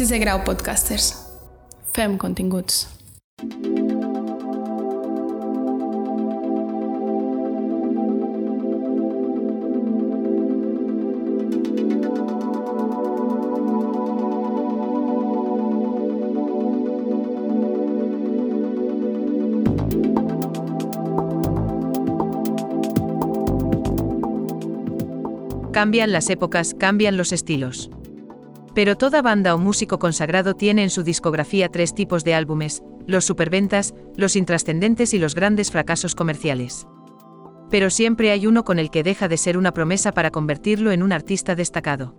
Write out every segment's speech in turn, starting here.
Si se grau podcasters. Fem continguts. Cambian las épocas, cambian los estilos. Pero toda banda o músico consagrado tiene en su discografía tres tipos de álbumes, los superventas, los intrascendentes y los grandes fracasos comerciales. Pero siempre hay uno con el que deja de ser una promesa para convertirlo en un artista destacado.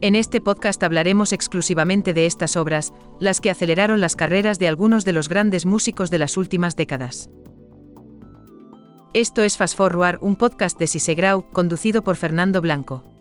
En este podcast hablaremos exclusivamente de estas obras, las que aceleraron las carreras de algunos de los grandes músicos de las últimas décadas. Esto es Fast Forward, un podcast de Sisegrau, conducido por Fernando Blanco.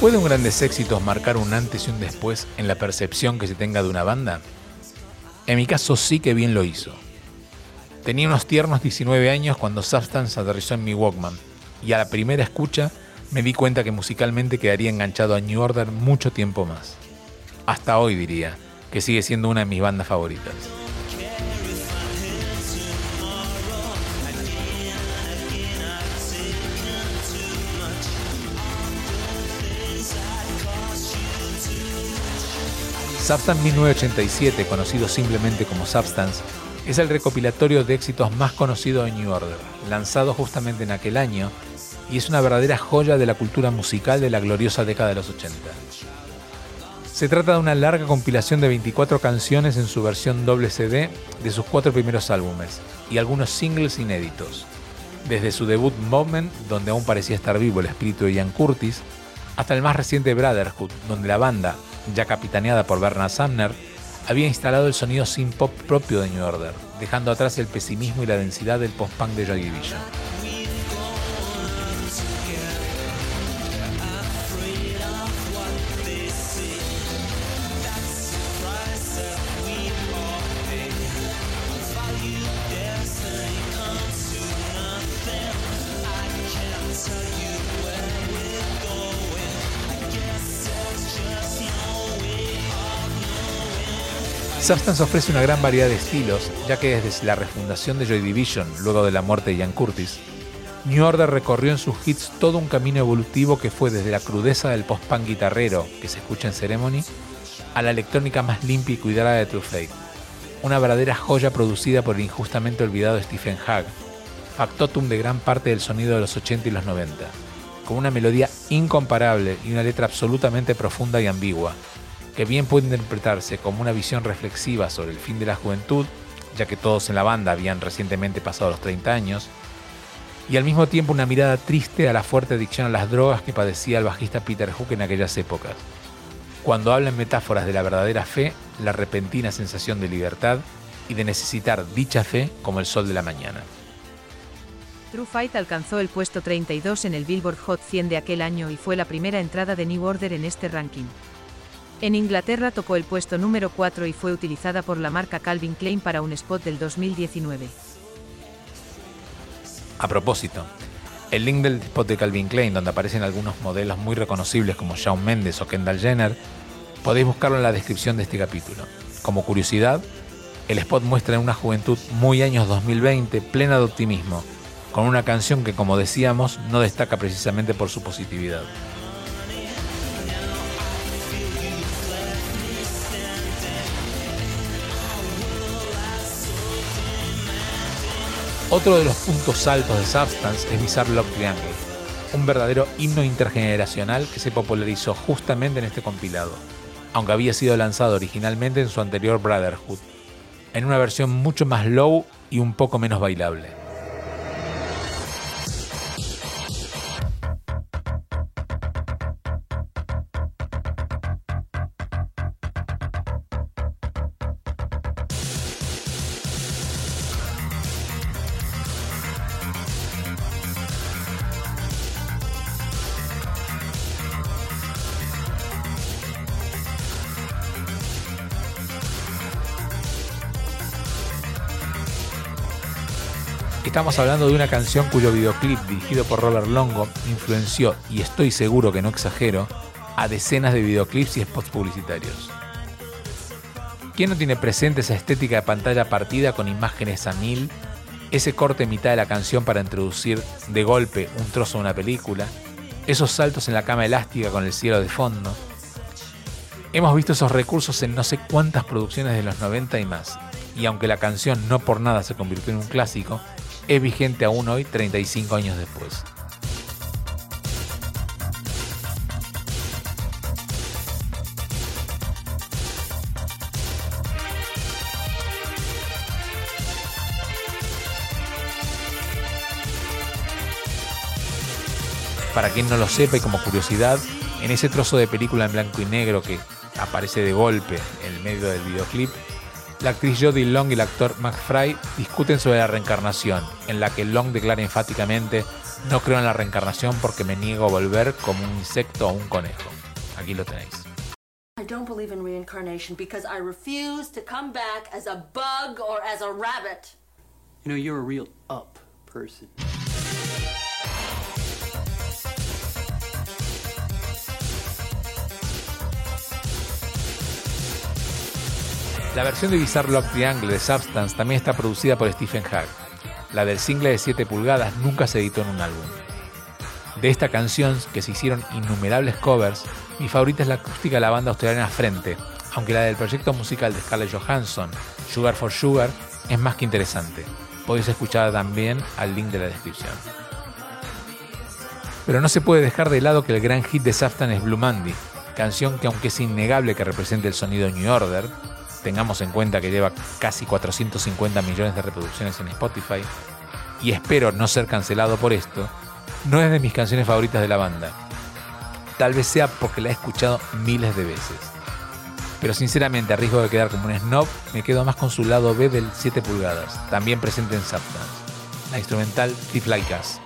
¿Puede un grandes éxitos marcar un antes y un después en la percepción que se tenga de una banda? En mi caso sí que bien lo hizo. Tenía unos tiernos 19 años cuando Substance aterrizó en mi Walkman y a la primera escucha me di cuenta que musicalmente quedaría enganchado a New Order mucho tiempo más. Hasta hoy diría que sigue siendo una de mis bandas favoritas. Substance 1987, conocido simplemente como Substance, es el recopilatorio de éxitos más conocido de New Order, lanzado justamente en aquel año, y es una verdadera joya de la cultura musical de la gloriosa década de los 80. Se trata de una larga compilación de 24 canciones en su versión doble CD de sus cuatro primeros álbumes, y algunos singles inéditos, desde su debut Moment, donde aún parecía estar vivo el espíritu de Ian Curtis, hasta el más reciente Brotherhood, donde la banda, ya capitaneada por Bernard Sumner, había instalado el sonido sin pop propio de New Order, dejando atrás el pesimismo y la densidad del post-punk de Joy Division. Substance ofrece una gran variedad de estilos, ya que desde la refundación de Joy Division, luego de la muerte de Ian Curtis, New Order recorrió en sus hits todo un camino evolutivo que fue desde la crudeza del post-punk guitarrero que se escucha en Ceremony a la electrónica más limpia y cuidada de True Fate, una verdadera joya producida por el injustamente olvidado Stephen Hagg, factotum de gran parte del sonido de los 80 y los 90, con una melodía incomparable y una letra absolutamente profunda y ambigua, que bien puede interpretarse como una visión reflexiva sobre el fin de la juventud, ya que todos en la banda habían recientemente pasado los 30 años, y al mismo tiempo una mirada triste a la fuerte adicción a las drogas que padecía el bajista Peter Hook en aquellas épocas. Cuando habla en metáforas de la verdadera fe, la repentina sensación de libertad y de necesitar dicha fe como el sol de la mañana. True Fight alcanzó el puesto 32 en el Billboard Hot 100 de aquel año y fue la primera entrada de New Order en este ranking. En Inglaterra tocó el puesto número 4 y fue utilizada por la marca Calvin Klein para un spot del 2019. A propósito, el link del spot de Calvin Klein, donde aparecen algunos modelos muy reconocibles como Shawn Mendes o Kendall Jenner, podéis buscarlo en la descripción de este capítulo. Como curiosidad, el spot muestra una juventud muy años 2020, plena de optimismo, con una canción que, como decíamos, no destaca precisamente por su positividad. Otro de los puntos altos de Substance es Bizarre Love Triangle, un verdadero himno intergeneracional que se popularizó justamente en este compilado, aunque había sido lanzado originalmente en su anterior Brotherhood, en una versión mucho más low y un poco menos bailable. Estamos hablando de una canción cuyo videoclip, dirigido por Robert Longo, influenció, y estoy seguro que no exagero, a decenas de videoclips y spots publicitarios. ¿Quién no tiene presente esa estética de pantalla partida con imágenes a mil? Ese corte en mitad de la canción para introducir de golpe un trozo de una película, esos saltos en la cama elástica con el cielo de fondo. Hemos visto esos recursos en no sé cuántas producciones de los 90 y más, y aunque la canción no por nada se convirtió en un clásico, es vigente aún hoy 35 años después. Para quien no lo sepa y como curiosidad, en ese trozo de película en blanco y negro que aparece de golpe en el medio del videoclip, la actriz Jodie Long y el actor McFry discuten sobre la reencarnación, en la que Long declara enfáticamente no creo en la reencarnación porque me niego a volver como un insecto o un conejo. Aquí lo tenéis. I don't believe in reincarnation because I refuse to come back as a bug or as a rabbit. You know, you're a real up person. La versión de Bizarre Lock Triangle de Substance también está producida por Stephen Hagg. La del single de 7 pulgadas nunca se editó en un álbum. De esta canción, que se hicieron innumerables covers, mi favorita es la acústica de la banda australiana Frente, aunque la del proyecto musical de Scarlett Johansson, Sugar for Sugar, es más que interesante. Podéis escucharla también al link de la descripción. Pero no se puede dejar de lado que el gran hit de Substance es Blue Monday, canción que aunque es innegable que represente el sonido New Order, tengamos en cuenta que lleva casi 450 millones de reproducciones en Spotify, y espero no ser cancelado por esto, no es de mis canciones favoritas de la banda. Tal vez sea porque la he escuchado miles de veces. Pero sinceramente, a riesgo de quedar como un snob, me quedo más con su lado B del 7 pulgadas, también presente en Substance, la instrumental Thief Like Us.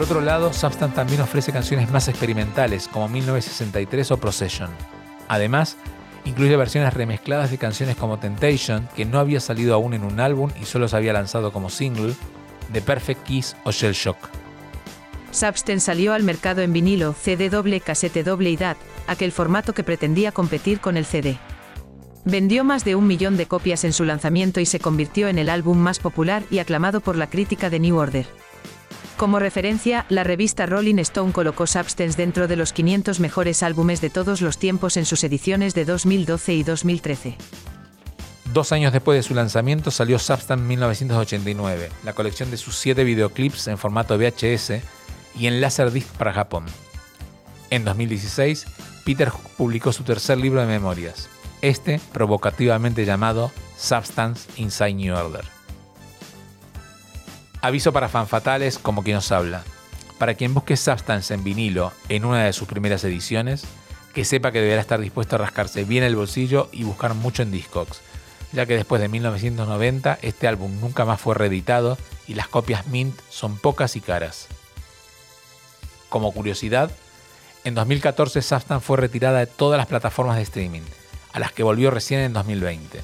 Por otro lado, Substance también ofrece canciones más experimentales, como 1963 o Procession. Además, incluye versiones remezcladas de canciones como Temptation, que no había salido aún en un álbum y solo se había lanzado como single, The Perfect Kiss o Shell Shock. Substance salió al mercado en vinilo, CD doble, casete doble y DAT, aquel formato que pretendía competir con el CD. Vendió más de un millón de copias en su lanzamiento y se convirtió en el álbum más popular y aclamado por la crítica de New Order. Como referencia, la revista Rolling Stone colocó Substance dentro de los 500 mejores álbumes de todos los tiempos en sus ediciones de 2012 y 2013. Dos años después de su lanzamiento salió Substance 1989, la colección de sus siete videoclips en formato VHS y en Laserdisc para Japón. En 2016, Peter publicó su tercer libro de memorias, este provocativamente llamado Substance Inside New Order. Aviso para fanfatales como quien nos habla. Para quien busque Substance en vinilo en una de sus primeras ediciones, que sepa que deberá estar dispuesto a rascarse bien el bolsillo y buscar mucho en Discogs, ya que después de 1990 este álbum nunca más fue reeditado y las copias Mint son pocas y caras. Como curiosidad, en 2014 Substance fue retirada de todas las plataformas de streaming, a las que volvió recién en 2020.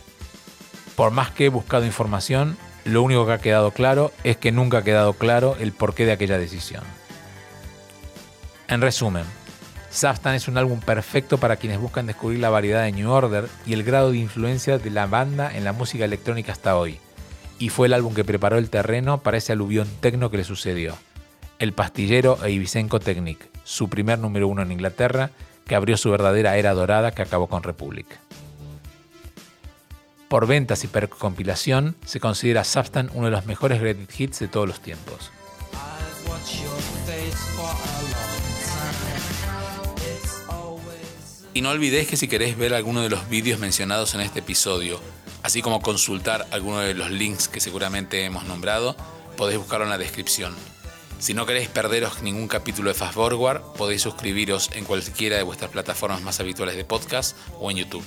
Por más que he buscado información, lo único que ha quedado claro es que nunca ha quedado claro el porqué de aquella decisión. En resumen, Substance es un álbum perfecto para quienes buscan descubrir la variedad de New Order y el grado de influencia de la banda en la música electrónica hasta hoy. Y fue el álbum que preparó el terreno para ese aluvión tecno que le sucedió. El pastillero e Ibisenco Technic, su primer número uno en Inglaterra, que abrió su verdadera era dorada que acabó con Republic. Por ventas y per compilación, se considera Substance uno de los mejores greatest hits de todos los tiempos. Y no olvidéis que si queréis ver alguno de los vídeos mencionados en este episodio, así como consultar alguno de los links que seguramente hemos nombrado, podéis buscarlo en la descripción. Si no queréis perderos ningún capítulo de Fast Forward, podéis suscribiros en cualquiera de vuestras plataformas más habituales de podcast o en YouTube.